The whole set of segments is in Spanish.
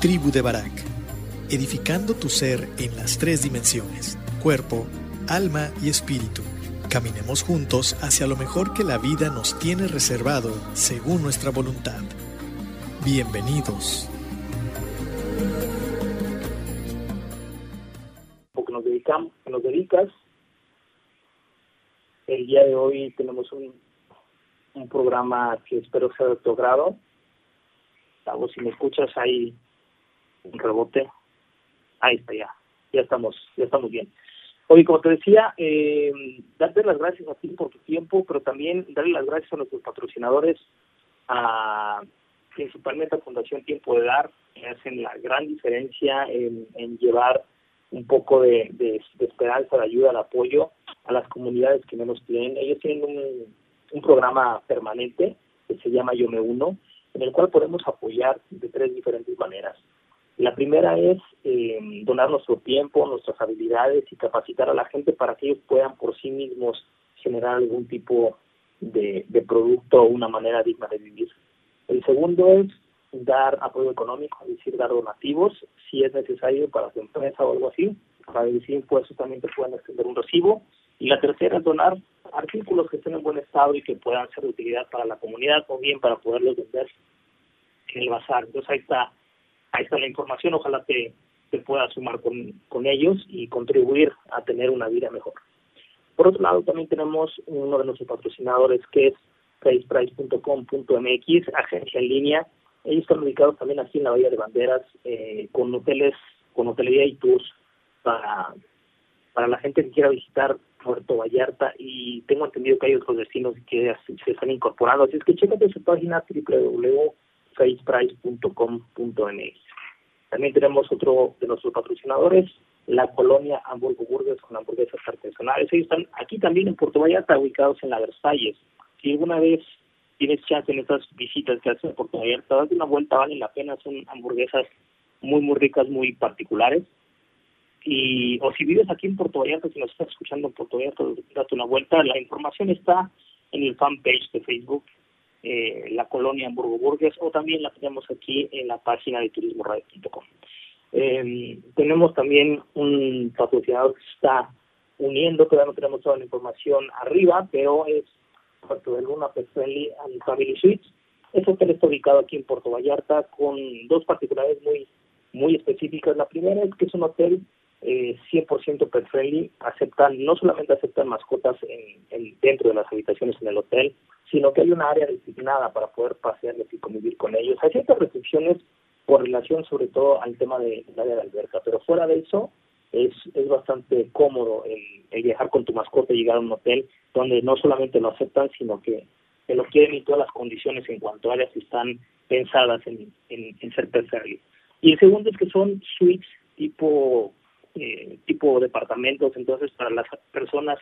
Tribu de Barak, edificando tu ser en las tres dimensiones, cuerpo, alma y espíritu. Caminemos juntos hacia lo mejor que la vida nos tiene reservado según nuestra voluntad. Bienvenidos. Porque nos dedicamos, nos dedicas. El día de hoy tenemos un un programa que espero sea de tu grado. si me escuchas ahí un rebote. Ahí está ya. Ya estamos, ya estamos bien. Oye, como te decía, eh, darte las gracias a ti por tu tiempo, pero también darle las gracias a nuestros patrocinadores, a principalmente a Fundación Tiempo de Dar, que hacen la gran diferencia en, llevar un poco de, de, de, esperanza, de ayuda, de apoyo a las comunidades que menos tienen. Ellos tienen un, un programa permanente que se llama Yo Me Uno, en el cual podemos apoyar de tres diferentes maneras. La primera es eh, donar nuestro tiempo, nuestras habilidades y capacitar a la gente para que ellos puedan por sí mismos generar algún tipo de, producto o una manera digna de vivir. El segundo es dar apoyo económico, es decir, dar donativos, si es necesario para su empresa o algo así. Para decir impuestos también te pueden extender un recibo. Y la tercera es donar artículos que estén en buen estado y que puedan ser de utilidad para la comunidad o bien para poderlos vender en el bazar. Entonces ahí está, ahí está la información, ojalá te, te puedas sumar con, con ellos y contribuir a tener una vida mejor. Por otro lado, también tenemos uno de nuestros patrocinadores que es faceprice.com.mx, agencia en línea. Ellos están ubicados también aquí en la Bahía de Banderas, eh, con hoteles, con hotelería y tours para, para la gente que quiera visitar Puerto Vallarta y tengo entendido que hay otros destinos que se están incorporando. Así es que chécate su página www.faceprice.com.mx. También tenemos otro de nuestros patrocinadores, la colonia Hamburgo Burgers con hamburguesas artesanales. Ellos están aquí también en Puerto Vallarta, ubicados en la Versalles. Si alguna vez tienes chance en estas visitas que hacen en Puerto Vallarta, date una vuelta, vale la pena, son hamburguesas muy, muy ricas, muy particulares y o si vives aquí en Puerto Vallarta, si nos estás escuchando en Puerto Vallarta, date una vuelta. La información está en el fanpage de Facebook, eh, la colonia Hamburgo Burgues, o también la tenemos aquí en la página de turismoradio.com. Eh, tenemos también un patrocinador que está uniendo, todavía no tenemos toda la información arriba, pero es Puerto de Luna Pet Friendly and Family Suites. Este hotel está ubicado aquí en Puerto Vallarta con dos particularidades muy muy específicas. La primera es que es un hotel eh, 100% pet friendly, aceptan, no solamente aceptan mascotas en, dentro de las habitaciones en el hotel, sino que hay una área designada para poder pasearles y convivir con ellos. Hay ciertas restricciones por relación sobre todo al tema del área de alberca, pero fuera de eso es, es bastante cómodo el, viajar con tu mascota y llegar a un hotel donde no solamente lo aceptan, sino que te lo quieren y todas las condiciones en cuanto a áreas están pensadas en, en, en ser pet friendly. Y el segundo es que son suites tipo eh, tipo departamentos, entonces para las personas,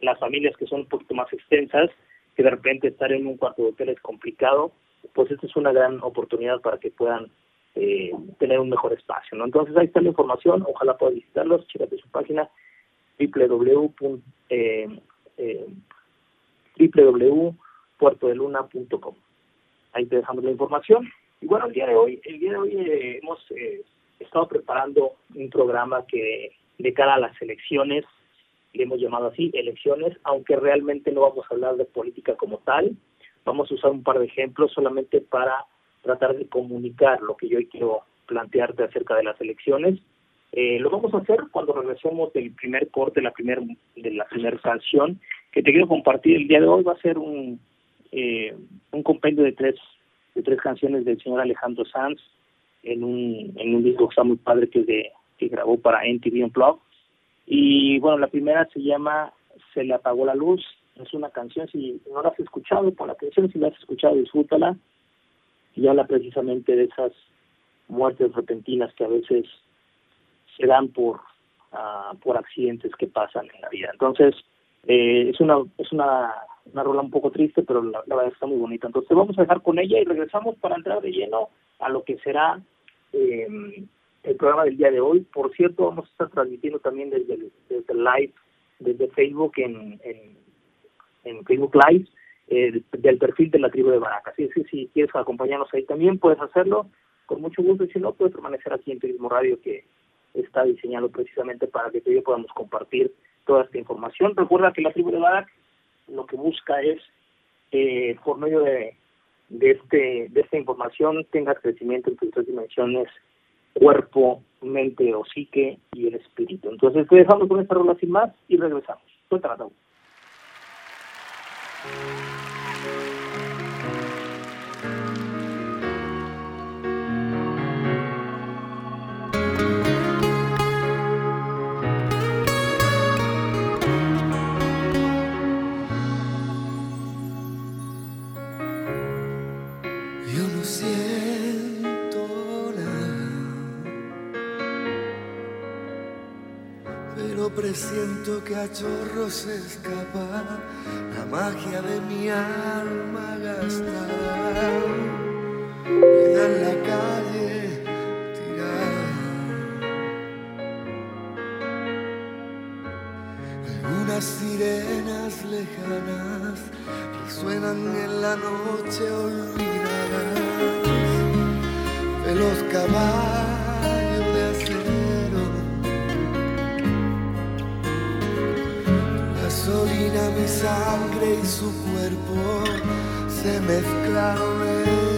las familias que son un poquito más extensas, que de repente estar en un cuarto de hotel es complicado, pues esta es una gran oportunidad para que puedan eh, tener un mejor espacio, ¿no? Entonces ahí está la información, ojalá puedan visitarlos, chécate su página www. Eh, eh, www.puertodeluna.com. Ahí te dejamos la información. Y bueno, el día de hoy, el día de hoy eh, hemos estado preparando un programa que de cara a las elecciones, le hemos llamado así, elecciones, aunque realmente no vamos a hablar de política como tal, vamos a usar un par de ejemplos solamente para tratar de comunicar lo que yo quiero plantearte acerca de las elecciones. Eh, lo vamos a hacer cuando regresemos del primer corte, la primer, de la primera canción, que te quiero compartir el día de hoy. Va a ser un, eh, un compendio de tres, de tres canciones del señor Alejandro Sanz, en un, en un disco que está muy padre que, de, que grabó para NTV Unplugged. Y bueno, la primera se llama Se le apagó la luz. Es una canción, si no la has escuchado, por la canción, si la has escuchado, disfrútala. Y habla precisamente de esas muertes repentinas que a veces se dan por uh, por accidentes que pasan en la vida. Entonces, eh, es una es una, una rola un poco triste, pero la, la, verdad está muy bonita. Entonces, vamos a dejar con ella y regresamos para entrar de lleno a lo que será eh, el programa del día de hoy. Por cierto, vamos a estar transmitiendo también desde el, desde live, desde Facebook en, en, Facebook Live, eh, del perfil de la tribu de Baracas. Así es que si quieres acompañarnos ahí también, puedes hacerlo con mucho gusto. Y si no, puedes permanecer aquí en Turismo Radio, que está diseñado precisamente para que tú y yo podamos compartir toda esta información. Recuerda que la tribu de Barak lo que busca es, eh, por medio de, este, de esta información, tengas crecimiento en tus tres dimensiones, cuerpo, mente o psique y el espíritu. Entonces, te dejamos con esta rola sin más y regresamos. Suéltala, a chorros escapa la magia de mi alma gastada. Queda en la calle tirada. Algunas sirenas lejanas resuenan en la noche olvidadas de los caballos y su cuerpo se mezclaron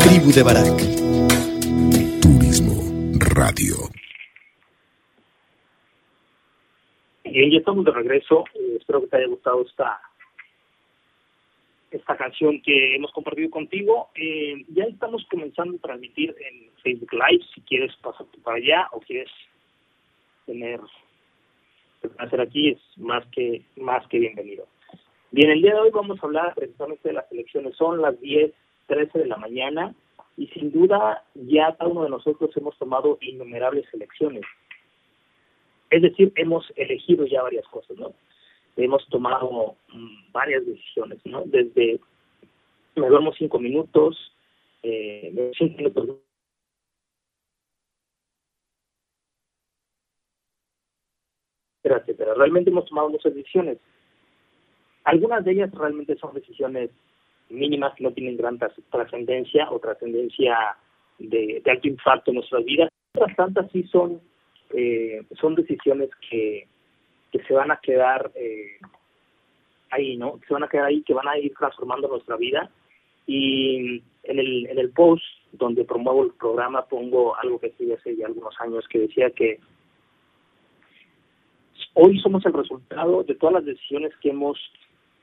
Tribu de Barak. Turismo Radio. Bien, ya estamos de regreso. Eh, espero que te haya gustado esta esta canción que hemos compartido contigo. Eh, ya estamos comenzando a transmitir en Facebook Live. Si quieres pasarte para allá o quieres tener hacer aquí es más que más que bienvenido. Bien, el día de hoy vamos a hablar precisamente de las elecciones. Son las 10, 13 de la mañana y sin duda ya cada uno de nosotros hemos tomado innumerables elecciones. Es decir, hemos elegido ya varias cosas, ¿no? Hemos tomado mm, varias decisiones, ¿no? Desde me duermo cinco minutos, eh, cinco minutos etcétera. Realmente hemos tomado muchas decisiones. Algunas de ellas realmente son decisiones mínimas que no tienen gran trascendencia o trascendencia de, alto impacto en nuestras vidas. Otras tantas sí son, eh, son decisiones que, que se van a quedar eh, ahí, ¿no? Que se van a quedar ahí, que van a ir transformando nuestra vida. Y en el, en el post donde promuevo el programa pongo algo que sí hace ya algunos años que decía que hoy somos el resultado de todas las decisiones que hemos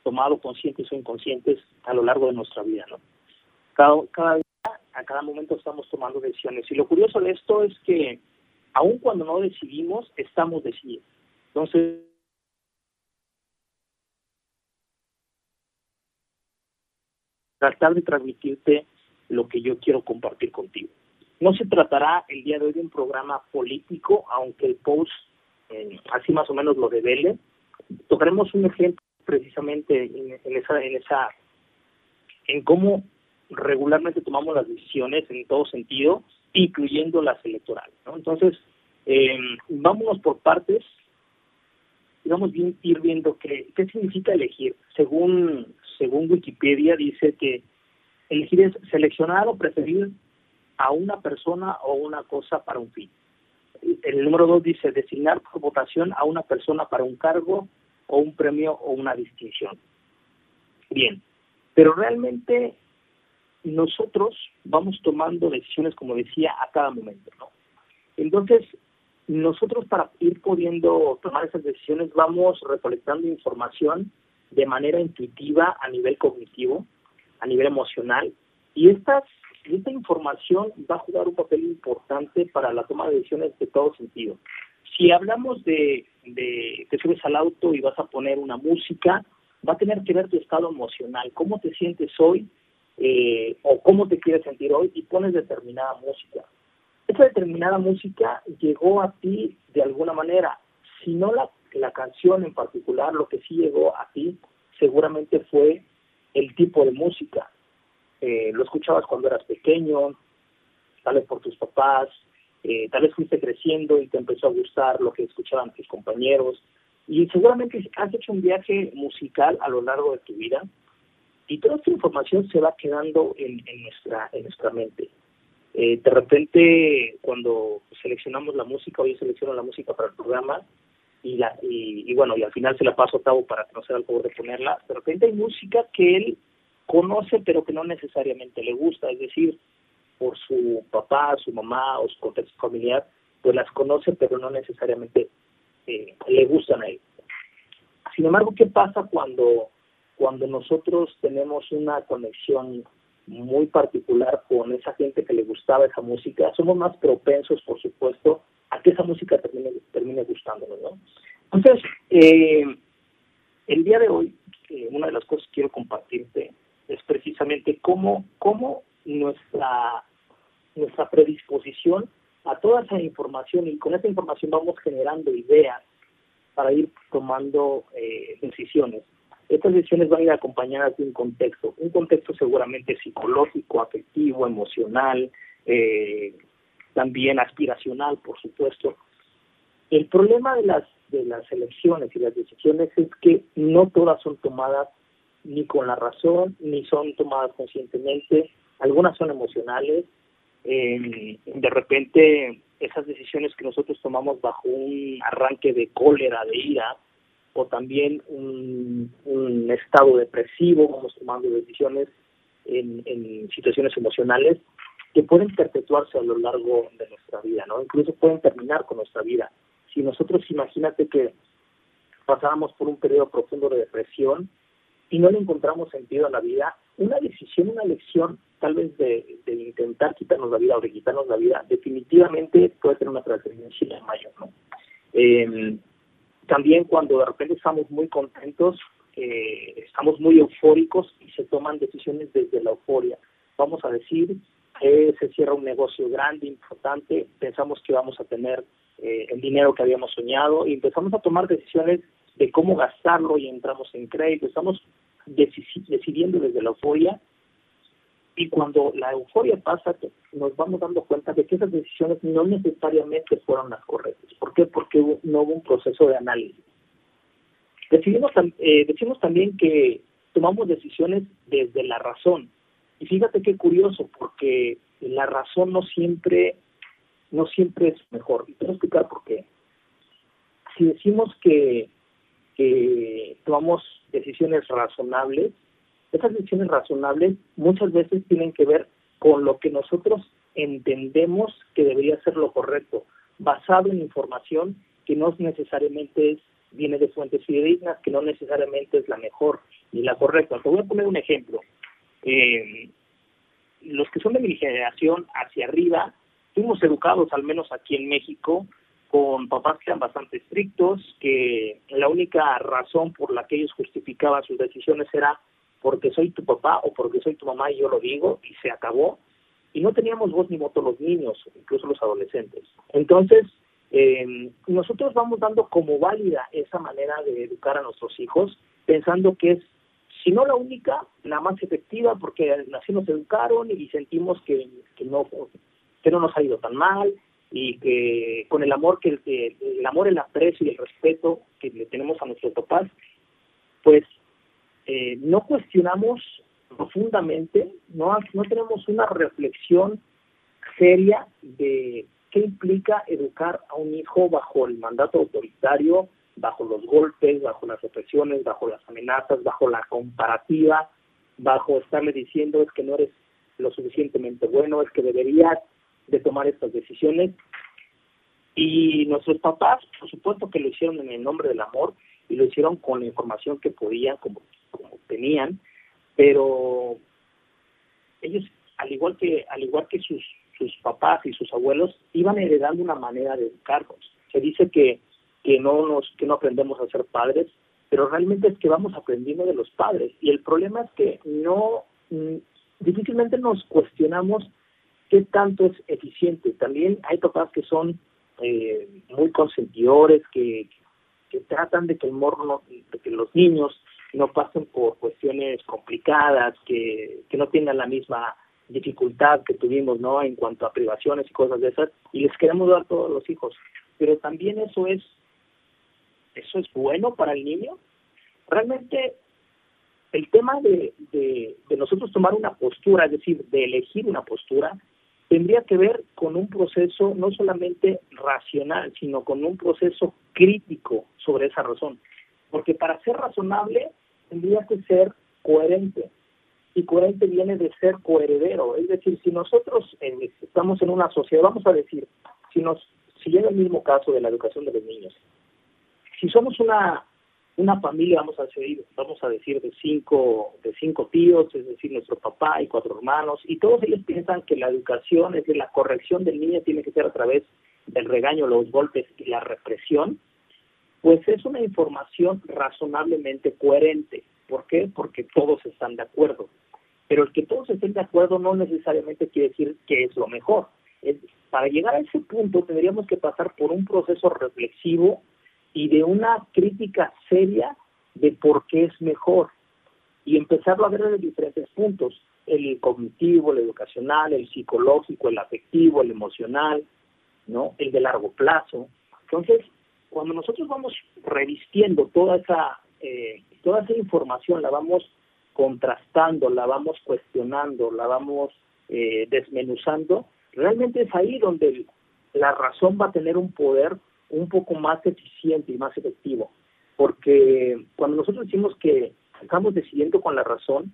tomado conscientes o inconscientes a lo largo de nuestra vida, ¿no? Cada, día, a cada momento estamos tomando decisiones. Y lo curioso de esto es que aun cuando no decidimos, estamos decidiendo. Entonces, tratar de transmitirte lo que yo quiero compartir contigo. No se tratará el día de hoy de un programa político, aunque el post así más o menos lo revele. Tocaremos un ejemplo precisamente en, esa, en esa, en cómo regularmente tomamos las decisiones en todo sentido, incluyendo las electorales. Entonces, eh, vámonos por partes vamos a ir viendo qué, qué significa elegir. Según, según Wikipedia dice que elegir es seleccionar o preferir a una persona o una cosa para un fin el número dos dice designar por votación a una persona para un cargo o un premio o una distinción. Bien, pero realmente nosotros vamos tomando decisiones, como decía, a cada momento, ¿no? Entonces, nosotros para ir pudiendo tomar esas decisiones vamos recolectando información de manera intuitiva a nivel cognitivo, a nivel emocional, y estas esta información va a jugar un papel importante para la toma de decisiones de todo sentido. Si hablamos de, de te subes al auto y vas a poner una música, va a tener que ver tu estado emocional, cómo te sientes hoy eh, o cómo te quieres sentir hoy y pones determinada música. Esa determinada música llegó a ti de alguna manera. Si no la, la canción en particular, lo que sí llegó a ti seguramente fue el tipo de música eh, lo escuchabas cuando eras pequeño, tal vez por tus papás, eh, tal vez fuiste creciendo y te empezó a gustar lo que escuchaban tus compañeros y seguramente has hecho un viaje musical a lo largo de tu vida y toda esta información se va quedando en, nuestra en nuestra mente. Eh, de repente, cuando seleccionamos la música, hoy selecciono la música para el programa y, la, y, bueno, y al final se la paso a Tavo para que no sea el favor de ponerla. De repente hay música que él conoce pero que no necesariamente le gusta, es decir, por su papá, su mamá o su contexto familiar, pues las conoce pero no necesariamente eh, le gustan a él. Sin embargo, ¿qué pasa cuando, cuando nosotros tenemos una conexión muy particular con esa gente que le gustaba esa música? Somos más propensos, por supuesto, a que esa música termine, termine gustándonos, ¿no? Entonces, eh, el día de hoy, eh, una de las cosas que quiero compartirte es precisamente cómo, cómo nuestra, nuestra predisposición a toda esa información y con esa información vamos generando ideas para ir tomando eh, decisiones. Estas decisiones van a ir acompañadas de un contexto, un contexto seguramente psicológico, afectivo, emocional, eh, también aspiracional, por supuesto. El problema de las de las elecciones y las decisiones es que no todas son tomadas ni con la razón, ni son tomadas conscientemente, algunas son emocionales, eh, de repente esas decisiones que nosotros tomamos bajo un arranque de cólera, de ira, o también un, estado depresivo, vamos tomando decisiones en, en situaciones emocionales que pueden perpetuarse a lo largo de nuestra vida, ¿no? Incluso pueden terminar con nuestra vida. Si nosotros imagínate que pasáramos por un periodo profundo de depresión y no le encontramos sentido a la vida, una decisión, una elección tal vez de, intentar quitarnos la vida o de quitarnos la vida, definitivamente puede tener una trascendencia mayor, ¿no? Eh, también cuando de repente estamos muy contentos, eh, estamos muy eufóricos y se toman decisiones desde la euforia. Vamos a decir, que se cierra un negocio grande, importante, pensamos que vamos a tener eh, el dinero que habíamos soñado y empezamos a tomar decisiones de cómo gastarlo y entramos en crédito, estamos decidiendo desde la euforia y cuando la euforia pasa nos vamos dando cuenta de que esas decisiones no necesariamente fueron las correctas. ¿Por qué? Porque no hubo un proceso de análisis. Decidimos, eh, decimos también que tomamos decisiones desde la razón. Y fíjate qué curioso, porque la razón no siempre, no siempre es mejor. Y te voy a explicar por qué. Si decimos que, que tomamos decisiones razonables, esas decisiones razonables muchas veces tienen que ver con lo que nosotros entendemos que debería ser lo correcto, basado en información que no necesariamente es, viene de fuentes fidedignas, que no necesariamente es la mejor ni la correcta. Te voy a poner un ejemplo. Eh, los que son de mi generación hacia arriba, fuimos educados, al menos aquí en México, con papás que eran bastante estrictos, que la única razón por la que ellos justificaban sus decisiones era porque soy tu papá o porque soy tu mamá y yo lo digo y se acabó. Y no teníamos voz ni voto los niños, incluso los adolescentes. Entonces, eh, nosotros vamos dando como válida esa manera de educar a nuestros hijos, pensando que es, si no la única, la más efectiva, porque así nos educaron y sentimos que, que, no, que no nos ha ido tan mal y que con el amor, que el, amor, el aprecio y el respeto que le tenemos a nuestros papás, pues eh, no cuestionamos profundamente, no, no tenemos una reflexión seria de qué implica educar a un hijo bajo el mandato autoritario, bajo los golpes, bajo las represiones, bajo las amenazas, bajo la comparativa, bajo estarle diciendo es que no eres lo suficientemente bueno, es que deberías de tomar estas decisiones. Y nuestros papás, por supuesto que lo hicieron en el nombre del amor y lo hicieron con la información que podían, como tenían, pero ellos, al igual que, al igual que sus, sus papás y sus abuelos, iban heredando una manera de educarnos. Se dice que, que no nos, que no aprendemos a ser padres, pero realmente es que vamos aprendiendo de los padres. Y el problema es que no, mm, difícilmente nos cuestionamos qué tanto es eficiente. También hay papás que son eh, muy consentidores, que, que tratan de que el morro, de que los niños no pasen por cuestiones complicadas, que, que no tengan la misma dificultad que tuvimos, ¿no? En cuanto a privaciones y cosas de esas, y les queremos dar todos los hijos. Pero también eso es, eso es bueno para el niño. Realmente el tema de, de nosotros tomar una postura, es decir, de elegir una postura, tendría que ver con un proceso no solamente racional, sino con un proceso crítico sobre esa razón. Porque para ser razonable tendría que ser coherente. Y coherente viene de ser coheredero. Es decir, si nosotros eh, estamos en una sociedad, vamos a decir, si nos si llega el mismo caso de la educación de los niños, si somos una una familia, vamos a decir, vamos a decir de cinco de cinco tíos, es decir, nuestro papá y cuatro hermanos, y todos ellos piensan que la educación, es decir, la corrección del niño tiene que ser a través del regaño, los golpes y la represión, pues es una información razonablemente coherente. ¿Por qué? Porque todos están de acuerdo. Pero el que todos estén de acuerdo no necesariamente quiere decir que es lo mejor. para llegar a ese punto tendríamos que pasar por un proceso reflexivo y de una crítica seria de por qué es mejor y empezarlo a ver desde diferentes puntos, el cognitivo, el educacional, el psicológico, el afectivo, el emocional, ¿no? El de largo plazo. Entonces, cuando nosotros vamos revistiendo toda esa, eh, toda esa información, la vamos contrastando, la vamos cuestionando, la vamos eh, desmenuzando, realmente es ahí donde la razón va a tener un poder un poco más eficiente y más efectivo. porque cuando nosotros decimos que estamos decidiendo con la razón,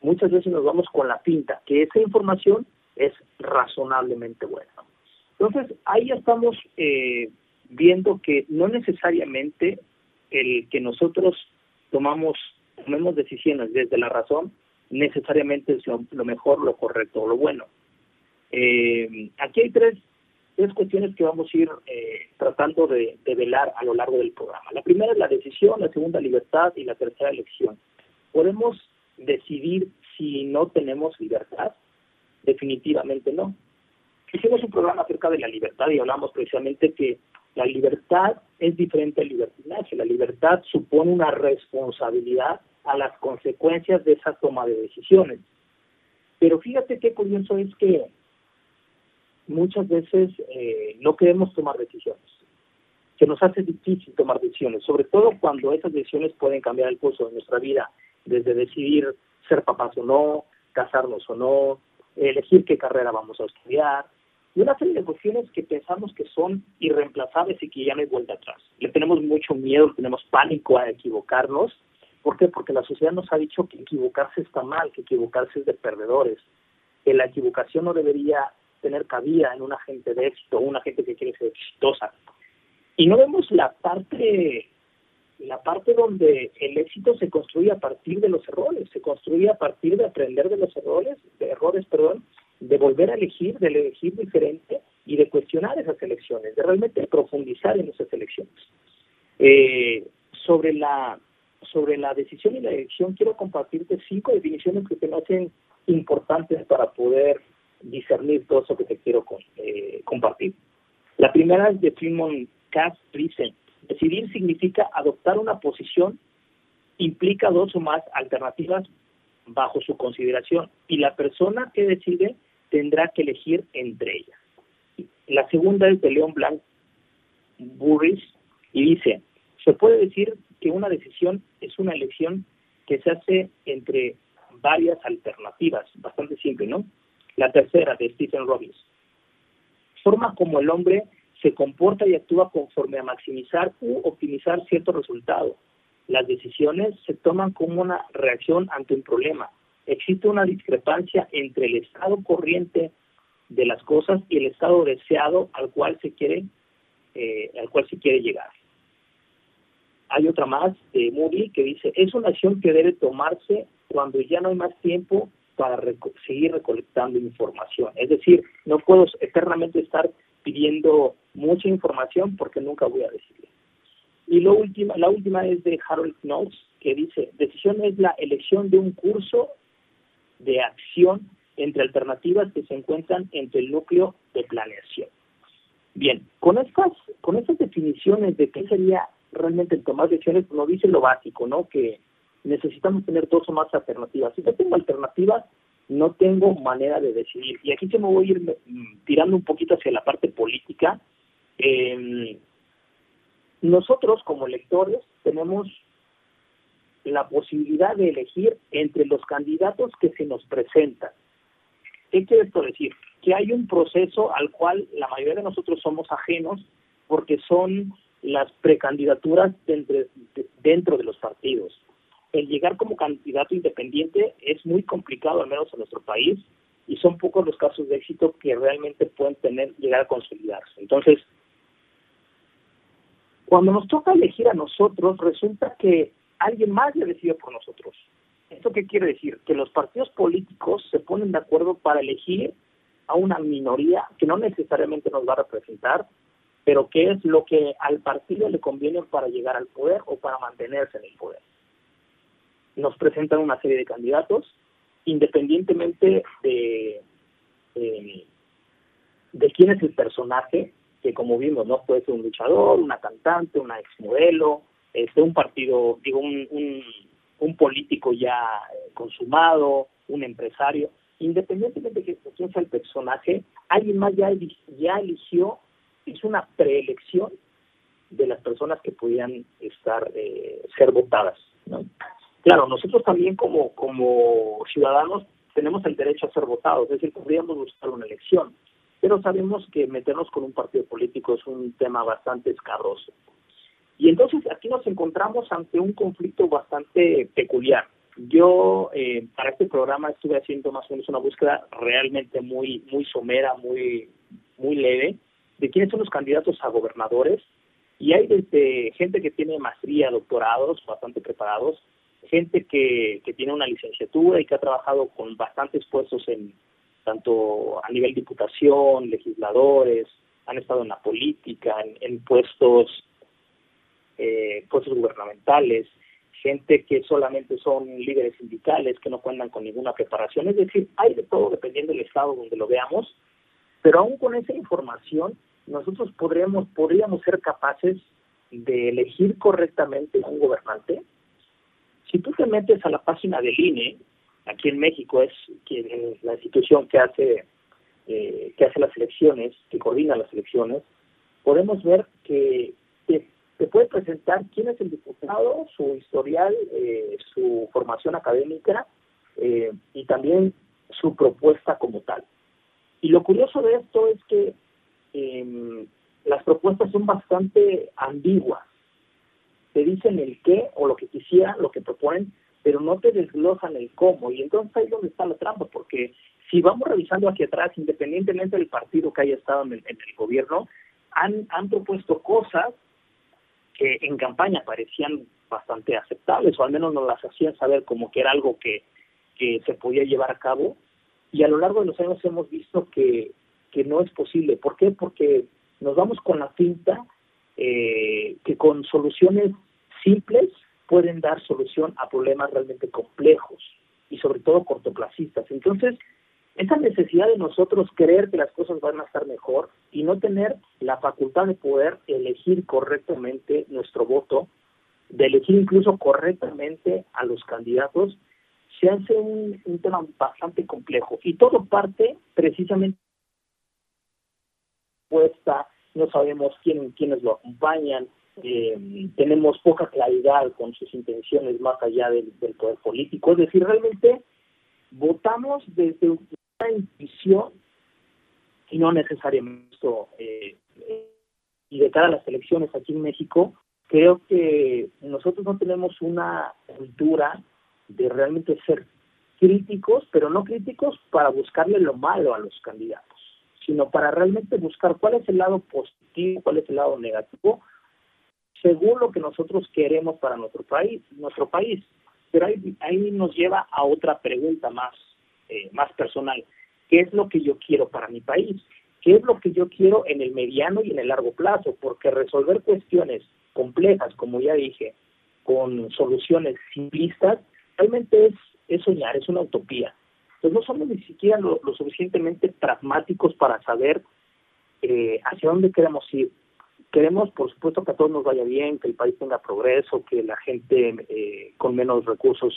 muchas veces nos vamos con la pinta, que esa información es razonablemente buena. Entonces, ahí estamos eh, viendo que no necesariamente el que nosotros tomamos, tomemos decisiones desde la razón, necesariamente es lo, mejor, lo correcto o lo bueno. Eh, aquí hay tres, tres cuestiones que vamos a ir eh, tratando de, velar a lo largo del programa. La primera es la decisión, la segunda libertad y la tercera elección. ¿Podemos decidir si no tenemos libertad? Definitivamente no. Hicimos un programa acerca de la libertad y hablamos precisamente que la libertad es diferente al libertinaje. La libertad supone una responsabilidad a las consecuencias de esa toma de decisiones. Pero fíjate qué curioso es que muchas veces eh, no queremos tomar decisiones. Se nos hace difícil tomar decisiones, sobre todo cuando esas decisiones pueden cambiar el curso de nuestra vida, desde decidir ser papás o no, casarnos o no, elegir qué carrera vamos a estudiar, y una serie de cuestiones que pensamos que son irreemplazables y que ya no hay vuelta atrás. Le tenemos mucho miedo, tenemos pánico a equivocarnos. ¿Por qué? Porque la sociedad nos ha dicho que equivocarse está mal, que equivocarse es de perdedores, que la equivocación no debería tener cabida en una gente de éxito, una gente que quiere ser exitosa. Y no vemos la parte la parte donde el éxito se construye a partir de los errores, se construye a partir de aprender de los errores, de errores, perdón, de volver a elegir, de elegir diferente y de cuestionar esas elecciones, de realmente profundizar en esas elecciones. Eh, sobre la sobre la decisión y la elección quiero compartirte cinco definiciones que te hacen importantes para poder discernir todo eso que te quiero eh, compartir. La primera es de Simon Cass Prisen. Decidir significa adoptar una posición, implica dos o más alternativas bajo su consideración y la persona que decide tendrá que elegir entre ellas. La segunda es de León Blanc Burris y dice, se puede decir que una decisión es una elección que se hace entre varias alternativas, bastante simple, ¿no? La tercera de Stephen Robbins. Forma como el hombre se comporta y actúa conforme a maximizar u optimizar cierto resultado. Las decisiones se toman como una reacción ante un problema, existe una discrepancia entre el estado corriente de las cosas y el estado deseado al cual se quiere eh, al cual se quiere llegar. Hay otra más de Moody que dice es una acción que debe tomarse cuando ya no hay más tiempo para seguir recolectando información. Es decir, no puedo eternamente estar pidiendo mucha información porque nunca voy a decidir. Y lo última, la última es de Harold Knowles, que dice, decisión es la elección de un curso de acción entre alternativas que se encuentran entre el núcleo de planeación. Bien, con estas, con estas definiciones de qué sería realmente el tomar decisiones, nos dice lo básico, ¿no? Que necesitamos tener dos o más alternativas. Si yo tengo alternativas, no tengo manera de decidir. Y aquí se me voy a ir mm, tirando un poquito hacia la parte política. Eh, nosotros como electores tenemos la posibilidad de elegir entre los candidatos que se nos presentan. ¿Qué quiere esto decir? Que hay un proceso al cual la mayoría de nosotros somos ajenos porque son las precandidaturas dentro, dentro de los partidos. El llegar como candidato independiente es muy complicado, al menos en nuestro país, y son pocos los casos de éxito que realmente pueden tener llegar a consolidarse. Entonces, cuando nos toca elegir a nosotros, resulta que alguien más ya decidió por nosotros. ¿Esto qué quiere decir? Que los partidos políticos se ponen de acuerdo para elegir a una minoría que no necesariamente nos va a representar, pero que es lo que al partido le conviene para llegar al poder o para mantenerse en el poder. Nos presentan una serie de candidatos, independientemente de, quién es el personaje, que como vimos, no puede ser un luchador, una cantante, una exmodelo, este, un partido, digo, un, un, un político ya eh, consumado, un empresario, independientemente de quién sea el personaje, alguien más ya, ya eligió, hizo una preelección de las personas que podían estar, eh, ser votadas. ¿no? Claro, nosotros también como, como ciudadanos tenemos el derecho a ser votados, es decir, podríamos buscar una elección, pero sabemos que meternos con un partido político es un tema bastante escarroso. Y entonces aquí nos encontramos ante un conflicto bastante peculiar. Yo eh, para este programa estuve haciendo más o menos una búsqueda realmente muy muy somera, muy muy leve de quiénes son los candidatos a gobernadores y hay desde gente que tiene maestría, doctorados, bastante preparados, gente que, que tiene una licenciatura y que ha trabajado con bastantes puestos en tanto a nivel diputación, legisladores, han estado en la política, en, puestos eh, puestos gubernamentales, gente que solamente son líderes sindicales, que no cuentan con ninguna preparación. Es decir, hay de todo dependiendo del estado donde lo veamos, pero aún con esa información nosotros podríamos, podríamos ser capaces de elegir correctamente a un gobernante. Si tú te metes a la página del INE, aquí en México es quien, la institución que hace, eh, que hace las elecciones, que coordina las elecciones, podemos ver que te, puede presentar quién es el diputado, su historial, eh, su formación académica eh, y también su propuesta como tal. Y lo curioso de esto es que eh, las propuestas son bastante ambiguas. Te dicen el qué o lo que quisieran, lo que proponen, pero no te desglosan el cómo. Y entonces ahí es donde está la trampa, porque si vamos revisando hacia atrás, independientemente del partido que haya estado en el, gobierno, han, han propuesto cosas que en campaña parecían bastante aceptables, o al menos nos las hacían saber como que era algo que, que se podía llevar a cabo. Y a lo largo de los años hemos visto que que no es posible. ¿Por qué? Porque nos vamos con la cinta eh, que con soluciones simples pueden dar solución a problemas realmente complejos y sobre todo cortoplacistas. Entonces, esa necesidad de nosotros creer que las cosas van a estar mejor y no tener la facultad de poder elegir correctamente nuestro voto, de elegir incluso correctamente a los candidatos, se hace un, un tema bastante complejo. Y todo parte precisamente no sabemos quién, quiénes lo acompañan, eh, tenemos poca claridad con sus intenciones más allá del, poder político. Es decir, realmente votamos desde una intuición y no necesariamente esto. Eh, y de cara a las elecciones aquí en México, creo que nosotros no tenemos una cultura de realmente ser críticos, pero no críticos para buscarle lo malo a los candidatos sino para realmente buscar cuál es el lado positivo, cuál es el lado negativo, según lo que nosotros queremos para nuestro país, nuestro país. Pero ahí, nos lleva a otra pregunta más, eh, más personal. ¿Qué es lo que yo quiero para mi país? ¿Qué es lo que yo quiero en el mediano y en el largo plazo? Porque resolver cuestiones complejas, como ya dije, con soluciones simplistas, realmente es soñar, es una utopía pues no somos ni siquiera lo, suficientemente pragmáticos para saber eh, hacia dónde queremos ir. Queremos, por supuesto, que a todos nos vaya bien, que el país tenga progreso, que la gente eh, con menos recursos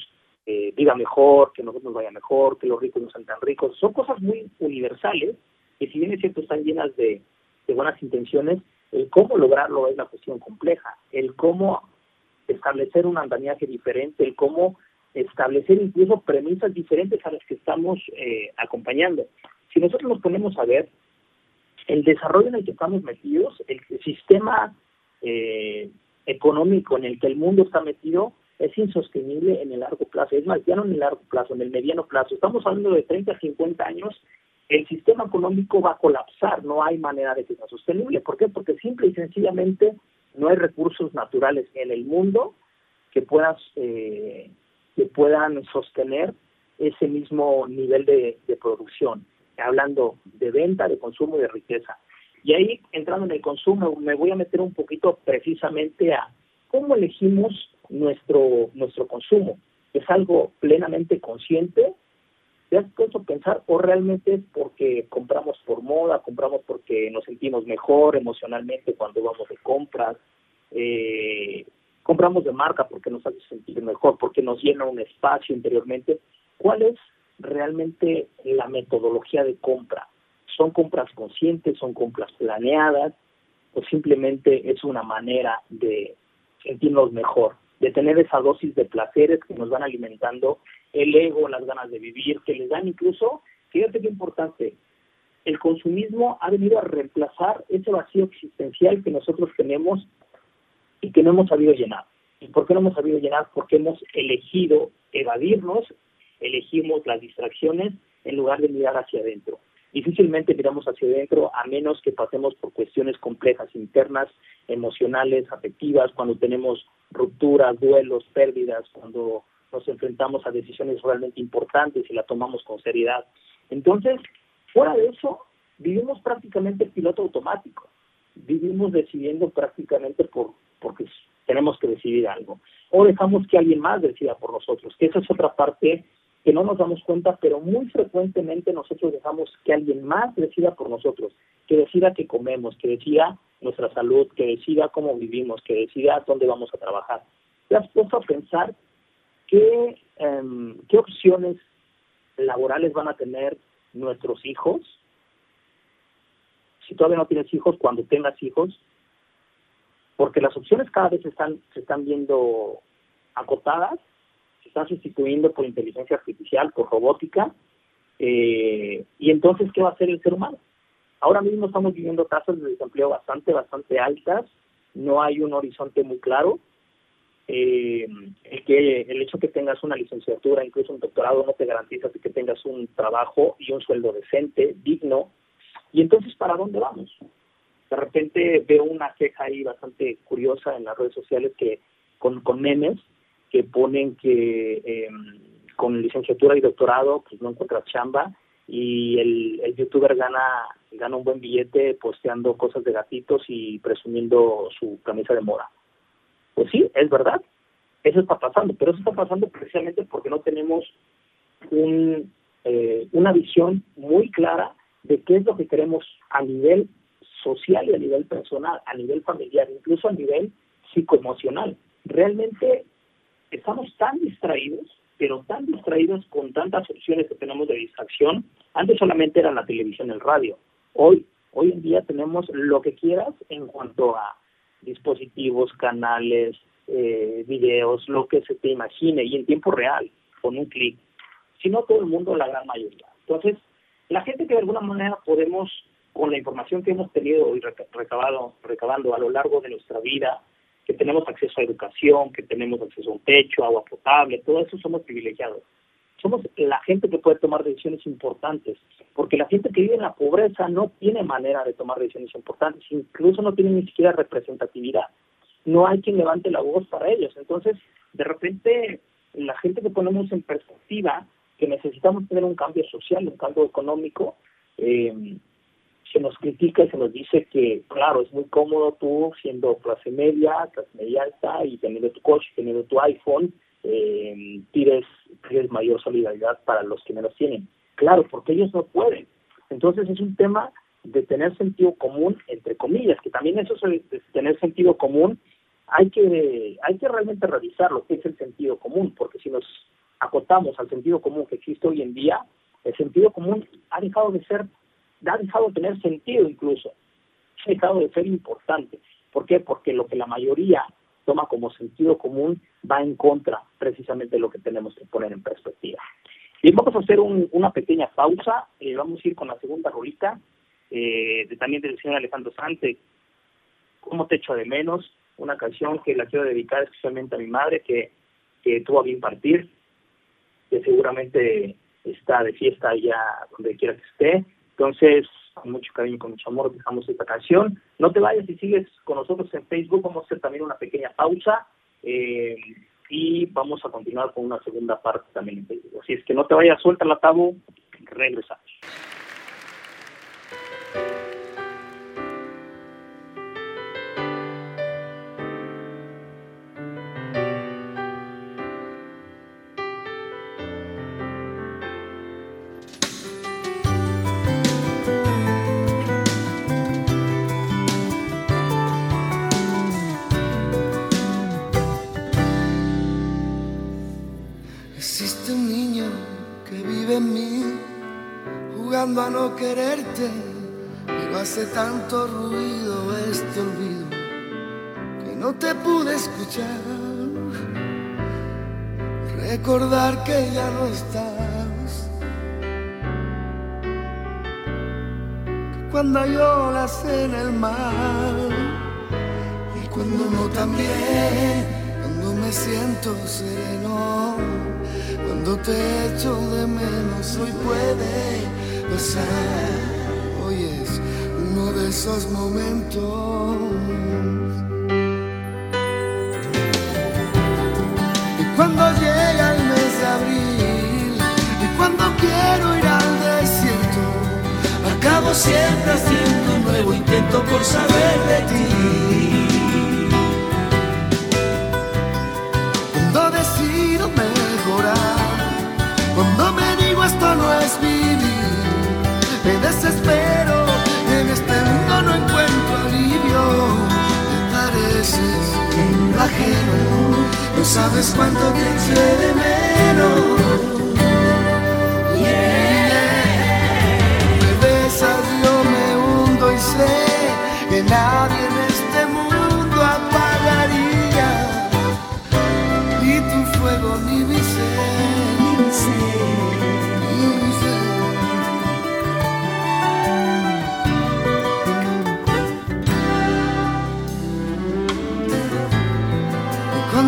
eh, viva mejor, que nosotros nos vaya mejor, que los ricos no sean tan ricos. Son cosas muy universales que si bien es cierto están llenas de, de buenas intenciones, el cómo lograrlo es la cuestión compleja. El cómo establecer un andamiaje diferente, el cómo establecer incluso premisas diferentes a las que estamos eh, acompañando. Si nosotros nos ponemos a ver el desarrollo en el que estamos metidos, el sistema eh, económico en el que el mundo está metido es insostenible en el largo plazo. Es más, ya no en el largo plazo, en el mediano plazo. Estamos hablando de 30 a 50 años. El sistema económico va a colapsar, no hay manera de que sea sostenible. ¿Por qué? Porque simple y sencillamente no hay recursos naturales en el mundo que puedas eh, que puedan sostener ese mismo nivel de, producción, hablando de venta, de consumo y de riqueza. Y ahí, entrando en el consumo, me voy a meter un poquito precisamente a cómo elegimos nuestro, nuestro consumo. ¿Es algo plenamente consciente? ¿Te has puesto a pensar o realmente es porque compramos por moda, compramos porque nos sentimos mejor emocionalmente cuando vamos de compras? Eh, compramos de marca porque nos hace sentir mejor, porque nos llena un espacio interiormente. ¿Cuál es realmente la metodología de compra? ¿Son compras conscientes, son compras planeadas o simplemente es una manera de sentirnos mejor, de tener esa dosis de placeres que nos van alimentando el ego, las ganas de vivir, que les dan incluso, fíjate qué importante, el consumismo ha venido a reemplazar ese vacío existencial que nosotros tenemos y que no hemos sabido llenar. ¿Y por qué no hemos sabido llenar? Porque hemos elegido evadirnos, elegimos las distracciones en lugar de mirar hacia adentro. Difícilmente miramos hacia adentro a menos que pasemos por cuestiones complejas internas, emocionales, afectivas, cuando tenemos rupturas, duelos, pérdidas, cuando nos enfrentamos a decisiones realmente importantes y la tomamos con seriedad. Entonces, fuera de eso, vivimos prácticamente piloto automático. Vivimos decidiendo prácticamente por porque tenemos que decidir algo. O dejamos que alguien más decida por nosotros, que esa es otra parte que no nos damos cuenta, pero muy frecuentemente nosotros dejamos que alguien más decida por nosotros, que decida qué comemos, que decida nuestra salud, que decida cómo vivimos, que decida dónde vamos a trabajar. ¿Te has puesto a pensar qué, em, qué opciones laborales van a tener nuestros hijos? Si todavía no tienes hijos, cuando tengas hijos, porque las opciones cada vez están, se están viendo acotadas están sustituyendo por inteligencia artificial, por robótica, eh, y entonces, ¿qué va a hacer el ser humano? Ahora mismo estamos viviendo tasas de desempleo bastante, bastante altas, no hay un horizonte muy claro, eh, el, que, el hecho que tengas una licenciatura, incluso un doctorado, no te garantiza que tengas un trabajo y un sueldo decente, digno, y entonces, ¿para dónde vamos? De repente veo una queja ahí bastante curiosa en las redes sociales que con, con memes que ponen que eh, con licenciatura y doctorado pues no encuentra chamba y el, el youtuber gana gana un buen billete posteando cosas de gatitos y presumiendo su camisa de moda. Pues sí, es verdad, eso está pasando, pero eso está pasando precisamente porque no tenemos un, eh, una visión muy clara de qué es lo que queremos a nivel social y a nivel personal, a nivel familiar, incluso a nivel psicoemocional. Realmente estamos tan distraídos, pero tan distraídos con tantas opciones que tenemos de distracción. Antes solamente era la televisión, el radio. Hoy, hoy en día tenemos lo que quieras en cuanto a dispositivos, canales, eh, videos, lo que se te imagine y en tiempo real, con un clic. Si no todo el mundo, la gran mayoría. Entonces, la gente que de alguna manera podemos, con la información que hemos tenido y recabado, recabando a lo largo de nuestra vida, que tenemos acceso a educación, que tenemos acceso a un techo, agua potable, todo eso somos privilegiados. Somos la gente que puede tomar decisiones importantes, porque la gente que vive en la pobreza no tiene manera de tomar decisiones importantes, incluso no tiene ni siquiera representatividad. No hay quien levante la voz para ellos. Entonces, de repente, la gente que ponemos en perspectiva que necesitamos tener un cambio social, un cambio económico, eh, se nos critica y se nos dice que, claro, es muy cómodo tú siendo clase media, clase media alta y teniendo tu coche, teniendo tu iPhone, eh, pides, mayor solidaridad para los que menos tienen. Claro, porque ellos no pueden. Entonces es un tema de tener sentido común, entre comillas, que también eso es de tener sentido común, hay que, hay que realmente revisar lo que es el sentido común, porque si nos acotamos al sentido común que existe hoy en día, el sentido común ha dejado de ser ha dejado de tener sentido incluso, ha dejado de ser importante. ¿Por qué? Porque lo que la mayoría toma como sentido común va en contra precisamente de lo que tenemos que poner en perspectiva. Y vamos a hacer una pequeña pausa, eh, vamos a ir con la segunda rolita, eh, también del señor Alejandro Sante, ¿Cómo te echo de menos? Una canción que la quiero dedicar especialmente a mi madre, que, que tuvo a bien partir, que seguramente está de fiesta allá donde quiera que esté, entonces, con mucho cariño, con mucho amor, dejamos esta canción. No te vayas y sigues con nosotros en Facebook. Vamos a hacer también una pequeña pausa eh, y vamos a continuar con una segunda parte también en Facebook. Así es que no te vayas, suelta la tabo, regresamos. Tanto ruido este olvido que no te pude escuchar. Recordar que ya no estás. Cuando hay olas en el mar y cuando no también, cuando me siento sereno, cuando te echo de menos, hoy puede pasar. Esos momentos. Y cuando llega el mes de abril, y cuando quiero ir al desierto, acabo siempre haciendo un nuevo intento por saber de ti. Cuando decido mejorar, cuando me digo esto no es vivir, me desespero, ajeno, no sabes cuánto te eché de menos. Me besas, yo me hundo y sé que nadie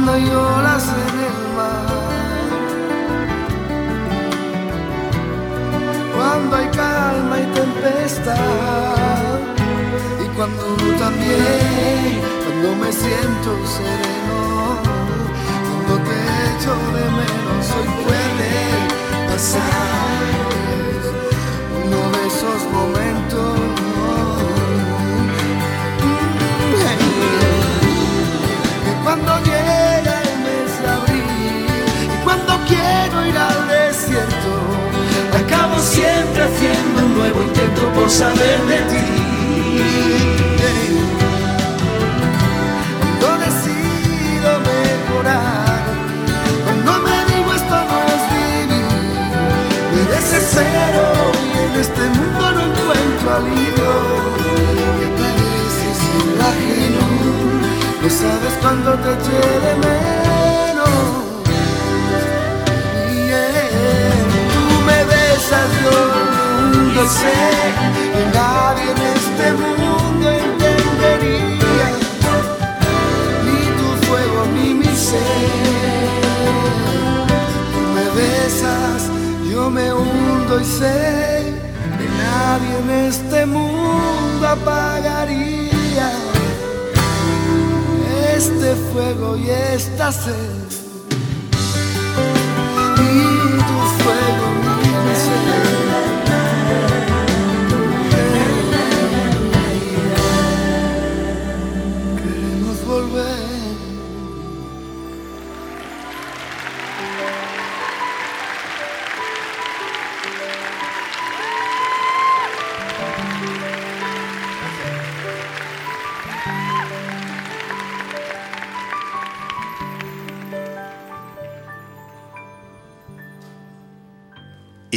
Y cuando lloras en el mar, cuando hay calma y tempestad, y cuando también, cuando me siento sereno, cuando te echo de menos, hoy puede pasar saber de ti. Cuando decido mejorar, cuando me digo esto no es vivir, me desespero y en este mundo no encuentro alivio. Que pareces ajeno, no sabes cuándo te de menos. Y yeah, tú me besas, yo sé me hundo y sé que nadie en este mundo apagaría este fuego y esta sed.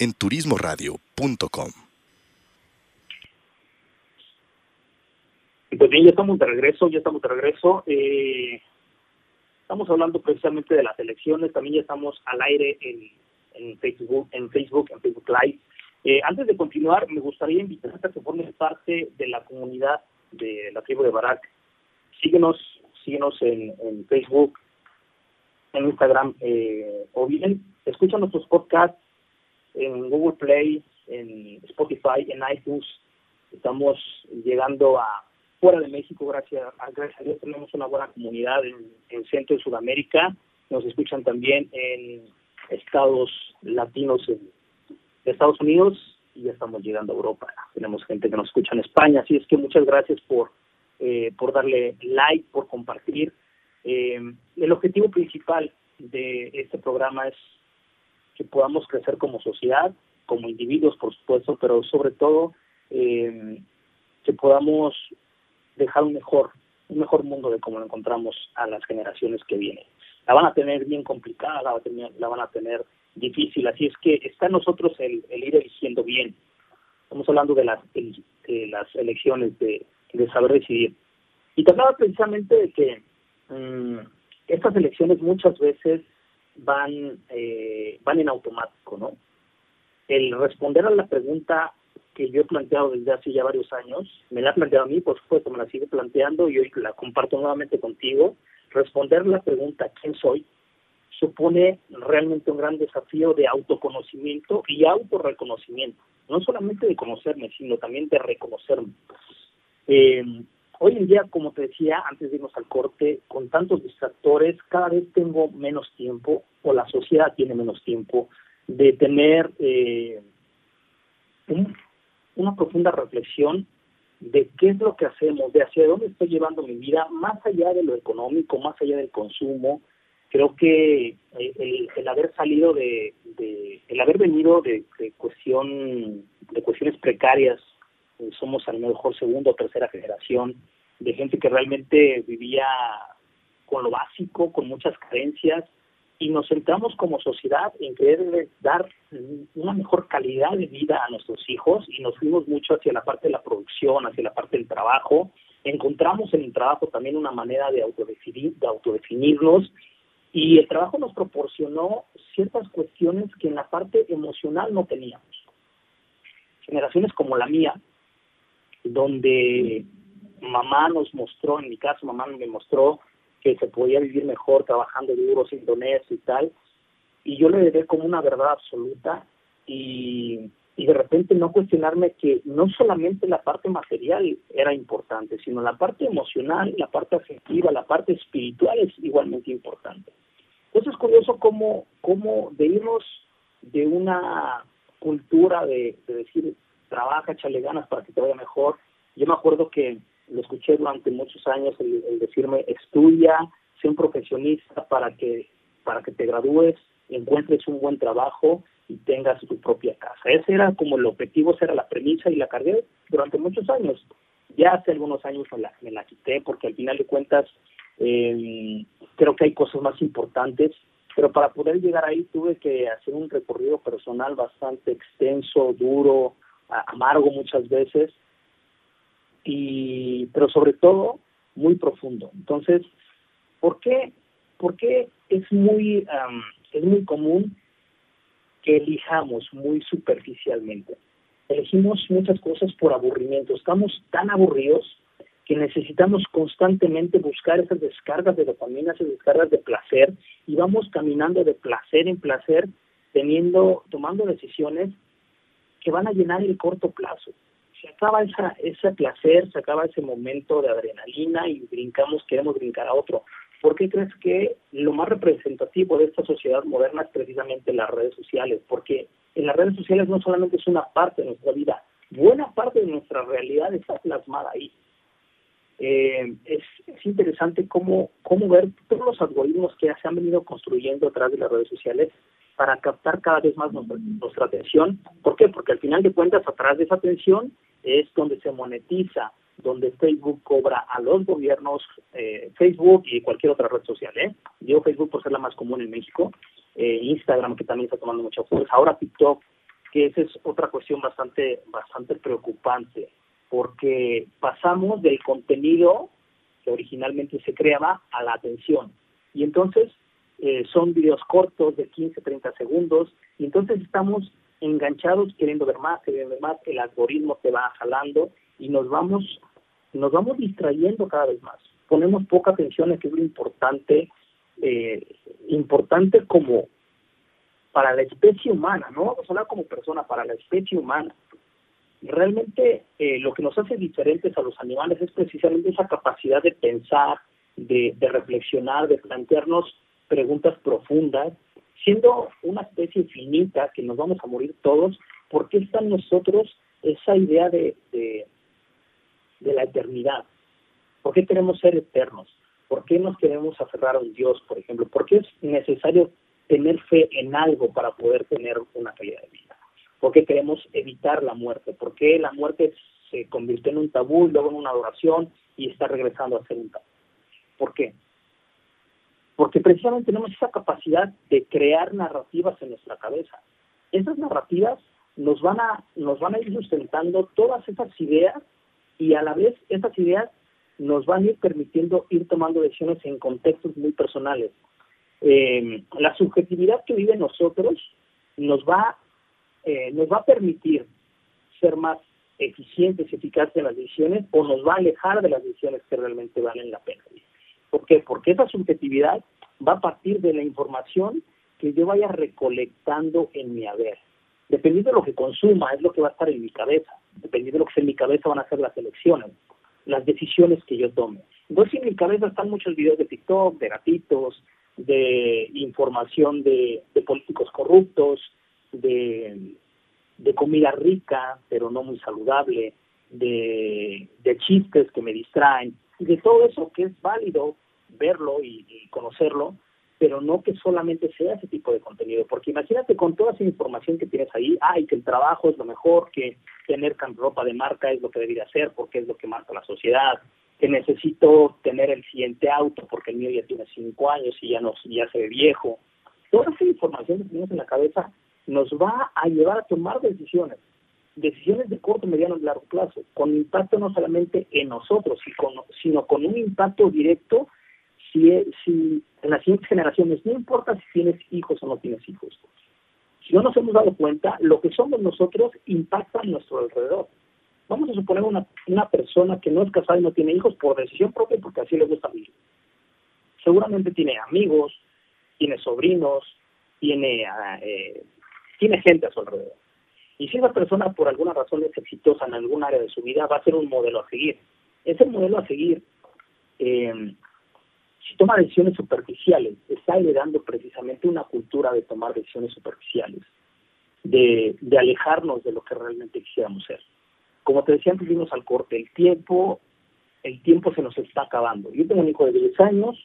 en turismoradio.com. Pues bien, ya estamos de regreso, ya estamos de regreso. Eh, estamos hablando precisamente de las elecciones, también ya estamos al aire en, en Facebook, en Facebook, en Facebook Live. Eh, antes de continuar, me gustaría invitarte a que formes parte de la comunidad de la tribu de Barak. Síguenos, síguenos en, en Facebook, en Instagram, eh, o bien escucha nuestros podcasts en Google Play, en Spotify, en iTunes. Estamos llegando a fuera de México, gracias a, gracias a Dios, tenemos una buena comunidad en, Centro y Sudamérica. Nos escuchan también en estados latinos en Estados Unidos y ya estamos llegando a Europa. Tenemos gente que nos escucha en España, así es que muchas gracias por, eh, por darle like, por compartir. Eh, el objetivo principal de este programa es que podamos crecer como sociedad, como individuos, por supuesto, pero sobre todo eh, que podamos dejar un mejor, un mejor mundo de cómo lo encontramos a las generaciones que vienen. La van a tener bien complicada, la, la van a tener difícil, así es que está en nosotros el, ir eligiendo bien. Estamos hablando de las, de las elecciones, de, saber decidir. Y te precisamente de que mm, estas elecciones muchas veces van, eh, van en automático, ¿no? El responder a la pregunta que yo he planteado desde hace ya varios años, me la ha planteado a mí, por supuesto, me la sigue planteando y hoy la comparto nuevamente contigo. Responder la pregunta ¿quién soy? supone realmente un gran desafío de autoconocimiento y autorreconocimiento, no solamente de conocerme, sino también de reconocerme. Eh, hoy en día, como te decía antes de irnos al corte, con tantos distractores, cada vez tengo menos tiempo, o la sociedad tiene menos tiempo, de tener eh, un, una profunda reflexión de qué es lo que hacemos, de hacia dónde estoy llevando mi vida, más allá de lo económico, más allá del consumo. Creo que eh, el, haber salido de, el haber venido de, cuestión, de cuestiones precarias, eh, somos a lo mejor segunda o tercera generación de gente que realmente vivía con lo básico, con muchas carencias, y nos centramos como sociedad en querer dar una mejor calidad de vida a nuestros hijos y nos fuimos mucho hacia la parte de la producción, hacia la parte del trabajo. Encontramos en el trabajo también una manera de autodefinir, de autodefinirnos y el trabajo nos proporcionó ciertas cuestiones que en la parte emocional no teníamos. Generaciones como la mía, donde mamá nos mostró, en mi caso mamá me mostró que se podía vivir mejor trabajando duro, sin y tal. Y yo le dejé como una verdad absoluta y, y de repente no cuestionarme que no solamente la parte material era importante, sino la parte emocional, la parte afectiva, la parte espiritual es igualmente importante. Entonces es curioso cómo, cómo de irnos de una cultura de, de decir, trabaja, échale ganas para que te vaya mejor. Yo me acuerdo que lo escuché durante muchos años el, decirme estudia, sé un profesionista para que para que te gradúes, encuentres un buen trabajo y tengas tu propia casa. Ese era como el objetivo, esa era la premisa y la cargué durante muchos años. Ya hace algunos años me la, me la quité porque al final de cuentas eh, creo que hay cosas más importantes, pero para poder llegar ahí tuve que hacer un recorrido personal bastante extenso, duro, amargo muchas veces, y pero sobre todo muy profundo. Entonces, ¿por qué, por qué es muy es muy común que elijamos muy superficialmente? Elegimos muchas cosas por aburrimiento. Estamos tan aburridos que necesitamos constantemente buscar esas descargas de dopamina, esas descargas de placer, y vamos caminando de placer en placer, teniendo, tomando decisiones que van a llenar el corto plazo se acaba esa, ese placer, se acaba ese momento de adrenalina y brincamos, queremos brincar a otro. ¿Por qué crees que lo más representativo de esta sociedad moderna es precisamente las redes sociales? Porque en las redes sociales no solamente es una parte de nuestra vida, buena parte de nuestra realidad está plasmada ahí. Eh, es, es, interesante cómo, cómo ver todos los algoritmos que se han venido construyendo a través de las redes sociales para captar cada vez más nuestra, nuestra atención. ¿Por qué? Porque al final de cuentas, a través de esa atención es donde se monetiza, donde Facebook cobra a los gobiernos, eh, Facebook y cualquier otra red social. ¿eh? Digo Facebook por ser la más común en México, eh, Instagram que también está tomando mucha fuerza, ahora TikTok, que esa es otra cuestión bastante, bastante preocupante, porque pasamos del contenido que originalmente se creaba a la atención. Y entonces eh, son videos cortos de 15, 30 segundos, y entonces estamos enganchados queriendo ver más, queriendo ver más, el algoritmo te va jalando y nos vamos, nos vamos distrayendo cada vez más. Ponemos poca atención a que es lo importante, eh, importante como para la especie humana, no vamos a hablar como persona, para la especie humana. realmente eh, lo que nos hace diferentes a los animales es precisamente esa capacidad de pensar, de, de reflexionar, de plantearnos preguntas profundas, siendo una especie finita que nos vamos a morir todos, ¿por qué está en nosotros esa idea de, de, de la eternidad? ¿Por qué queremos ser eternos? ¿Por qué nos queremos aferrar a un Dios, por ejemplo? ¿Por qué es necesario tener fe en algo para poder tener una calidad de vida? ¿Por qué queremos evitar la muerte? ¿Por qué la muerte se convirtió en un tabú, luego en una adoración y está regresando a ser un tabú? ¿Por qué? Porque precisamente tenemos esa capacidad de crear narrativas en nuestra cabeza. Esas narrativas nos van a, nos van a ir sustentando todas esas ideas y a la vez esas ideas nos van a ir permitiendo ir tomando decisiones en contextos muy personales. Eh, la subjetividad que vive nosotros nos va, eh, nos va a permitir ser más eficientes y eficaces en las decisiones o nos va a alejar de las decisiones que realmente valen la pena. ¿Por qué? Porque esa subjetividad va a partir de la información que yo vaya recolectando en mi haber. Dependiendo de lo que consuma, es lo que va a estar en mi cabeza. Dependiendo de lo que esté en mi cabeza, van a ser las elecciones las decisiones que yo tome. Entonces en mi cabeza están muchos videos de TikTok, de gatitos, de información de, políticos corruptos, de, comida rica, pero no muy saludable, de chistes que me distraen, de todo eso que es válido verlo y conocerlo, pero no que solamente sea ese tipo de contenido, porque imagínate con toda esa información que tienes ahí, ay, que el trabajo es lo mejor, que tener ropa de marca es lo que debería hacer porque es lo que marca la sociedad, que necesito tener el siguiente auto porque el mío ya tiene cinco años y ya, no, ya se ve viejo. Toda esa información que tenemos en la cabeza nos va a llevar a tomar decisiones, decisiones de corto, mediano y largo plazo, con impacto no solamente en nosotros, sino con un impacto directo si, si en las siguientes generaciones, no importa si tienes hijos o no tienes hijos, si no nos hemos dado cuenta, lo que somos nosotros impacta a nuestro alrededor. Vamos a suponer una, una persona que no es casada y no tiene hijos por decisión propia porque así le gusta vivir. Seguramente tiene amigos, tiene sobrinos, tiene, eh, tiene gente a su alrededor. Y si esa persona por alguna razón es exitosa en algún área de su vida, va a ser un modelo a seguir. Ese modelo a seguir eh, si toma decisiones superficiales, está heredando precisamente una cultura de tomar decisiones superficiales, de, de alejarnos de lo que realmente quisiéramos ser. Como te decía antes, vimos al corte, el tiempo, el tiempo se nos está acabando. Yo tengo un hijo de 10 años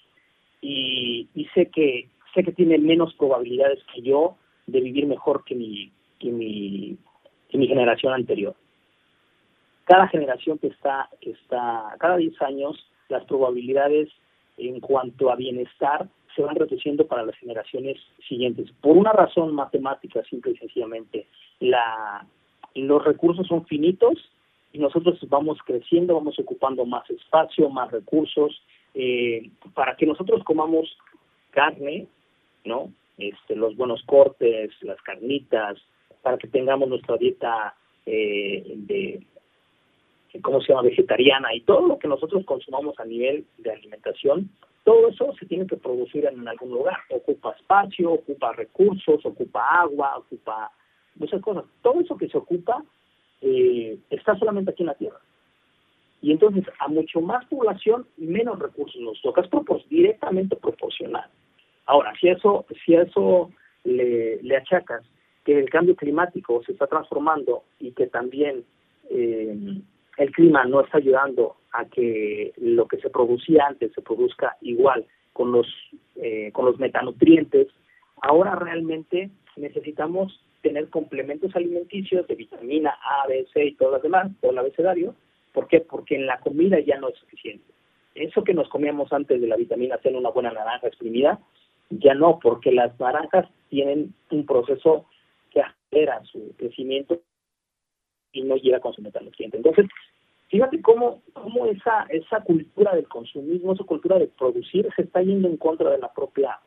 y, y sé que sé que tiene menos probabilidades que yo de vivir mejor que mi, que mi, mi generación anterior. Cada generación que está, que está, cada 10 años, las probabilidades en cuanto a bienestar se van reduciendo para las generaciones siguientes. Por una razón matemática, simple y sencillamente, la, los recursos son finitos y nosotros vamos creciendo, vamos ocupando más espacio, más recursos. Eh, para que nosotros comamos carne, ¿no? Este, los buenos cortes, las carnitas, para que tengamos nuestra dieta eh, de ¿cómo se llama?, vegetariana y todo lo que nosotros consumamos a nivel de alimentación, todo eso se tiene que producir en algún lugar. Ocupa espacio, ocupa recursos, ocupa agua, ocupa muchas cosas. Todo eso que se ocupa eh, está solamente aquí en la Tierra. Y entonces, a mucho más población, menos recursos nos toca. Es directamente proporcional. Ahora, si eso, si eso le, le achacas que el cambio climático se está transformando y que también eh, el clima no está ayudando a que lo que se producía antes se produzca igual con los eh, con los metanutrientes ahora realmente necesitamos tener complementos alimenticios de vitamina A, B, C y todas las demás, todo el abecedario. ¿Por qué? Porque en la comida ya no es suficiente. Eso que nos comíamos antes de la vitamina C en una buena naranja exprimida, ya no, porque las naranjas tienen un proceso su crecimiento y no llega con su metanutriente. Entonces, fíjate cómo, cómo esa, esa cultura del consumismo, esa cultura de producir se está yendo en contra de la propia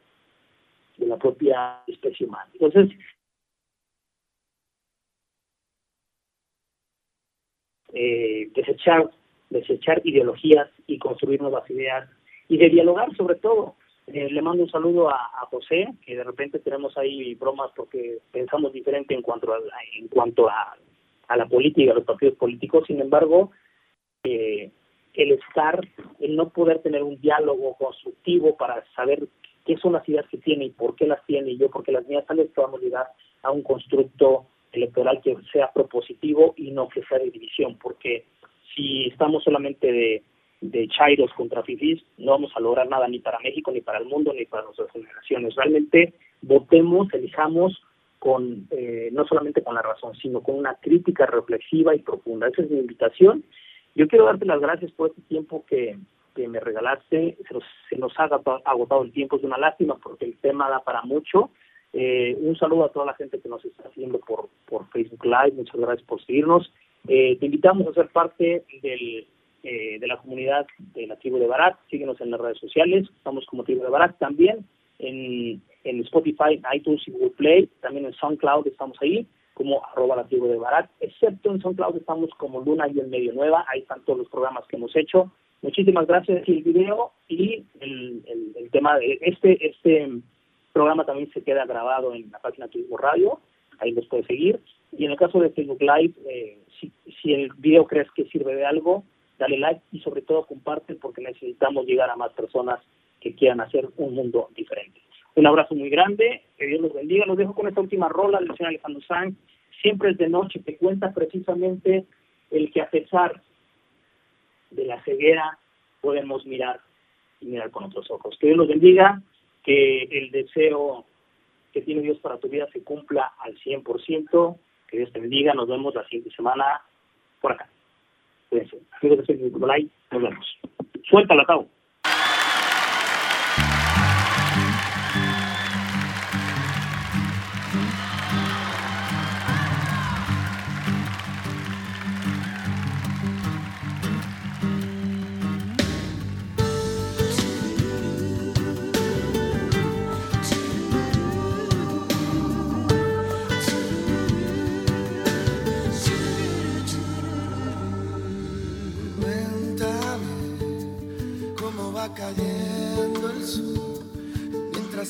de la propia especie humana. Entonces, eh, desechar, desechar ideologías y construir nuevas ideas y de dialogar sobre todo. Eh, le mando un saludo a, a, José, que de repente tenemos ahí bromas porque pensamos diferente en cuanto a, en cuanto a a la política a los partidos políticos. Sin embargo, eh, el estar, el no poder tener un diálogo constructivo para saber qué son las ideas que tiene y por qué las tiene y yo porque las mías, tal vez podamos llegar a un constructo electoral que sea propositivo y no que sea de división, porque si estamos solamente de, de chairos contra fifís, no vamos a lograr nada ni para México, ni para el mundo, ni para nuestras generaciones. Realmente votemos, elijamos con eh, no solamente con la razón, sino con una crítica reflexiva y profunda. Esa es mi invitación. Yo quiero darte las gracias por este tiempo que, que me regalaste. Se nos, se nos ha agotado el tiempo, es una lástima porque el tema da para mucho. Eh, un saludo a toda la gente que nos está siguiendo por, por Facebook Live. Muchas gracias por seguirnos. Eh, te invitamos a ser parte del, de la comunidad de la tribu de Barat. Síguenos en las redes sociales. Estamos como tribu de Barat también en, en Spotify, iTunes y Google Play, también en SoundCloud estamos ahí, como arroba la tribu de Barat, excepto en SoundCloud estamos como Luna y el Medio Nueva, ahí están todos los programas que hemos hecho. Muchísimas gracias el video y el, el, tema de este, este programa también se queda grabado en la página Turismo Radio, ahí los puedes seguir. Y en el caso de Facebook Live, eh, si, si el video crees que sirve de algo, dale like y sobre todo comparte porque necesitamos llegar a más personas que quieran hacer un mundo diferente. Un abrazo muy grande, que Dios los bendiga. Los dejo con esta última rola del señor Alejandro Sanz. Siempre es de noche, que cuenta precisamente el que a pesar de la ceguera podemos mirar y mirar con otros ojos. Que Dios los bendiga, que el deseo que tiene Dios para tu vida se cumpla al 100%. Que Dios te bendiga. Nos vemos la siguiente semana por acá. Cuídense. Nicolai, nos vemos. Tau.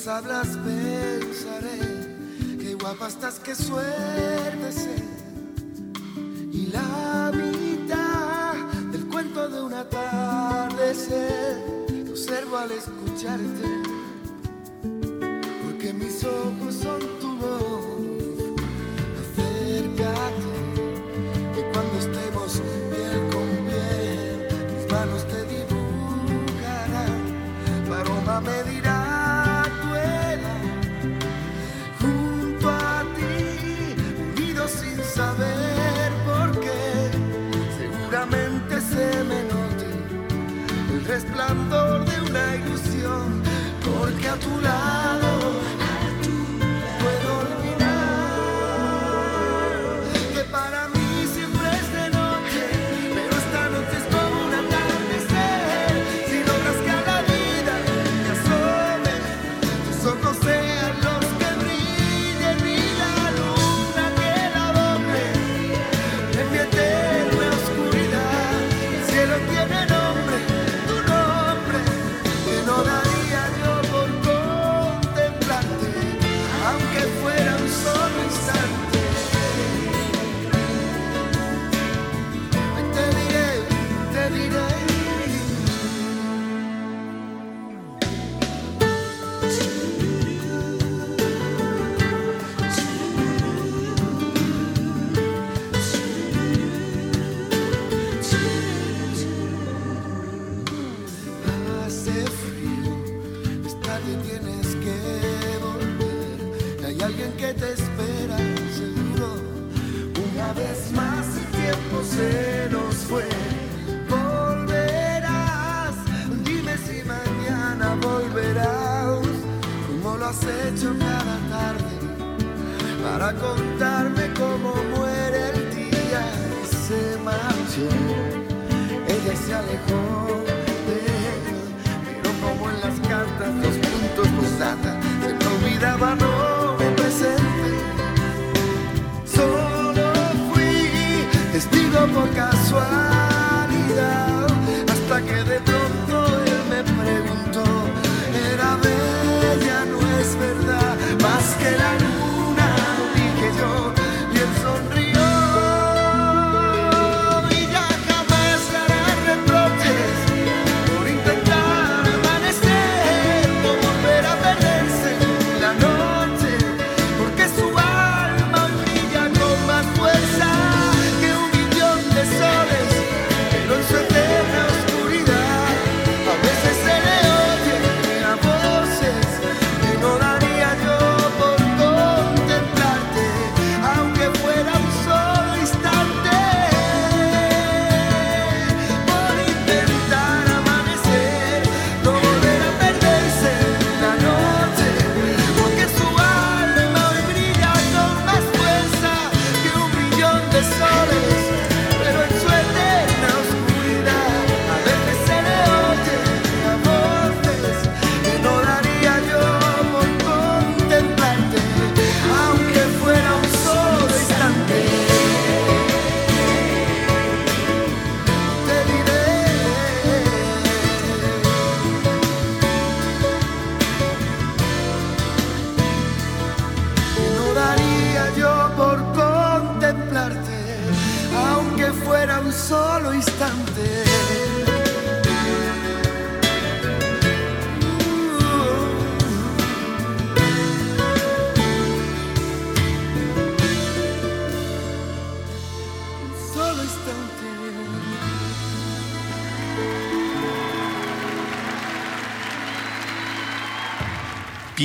Hablas pensaré, qué guapa estás, qué suerte ser. Y la mitad del cuento de un atardecer que observo al escucharte, porque mis ojos son tu voz. Acércate, que cuando estemos piel con piel, mis manos te dibujarán, aroma me dirá. Porque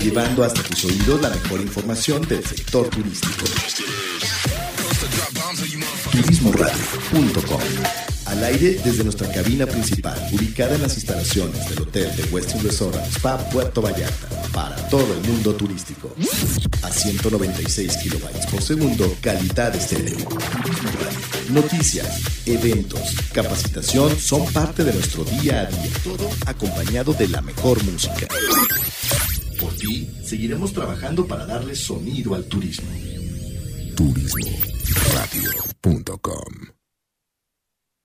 Llevando hasta tus oídos la mejor información del sector turístico. Turismoradio.com Al aire desde nuestra cabina principal, ubicada en las instalaciones del Hotel de Westin Resort Spa Puerto Vallarta, para todo el mundo turístico. A 196 kilobytes por segundo, calidad estéreo. Turismo. Noticias, eventos, capacitación son parte de nuestro día a día, todo acompañado de la mejor música. Por ti, seguiremos trabajando para darle sonido al turismo. Turismoradio.com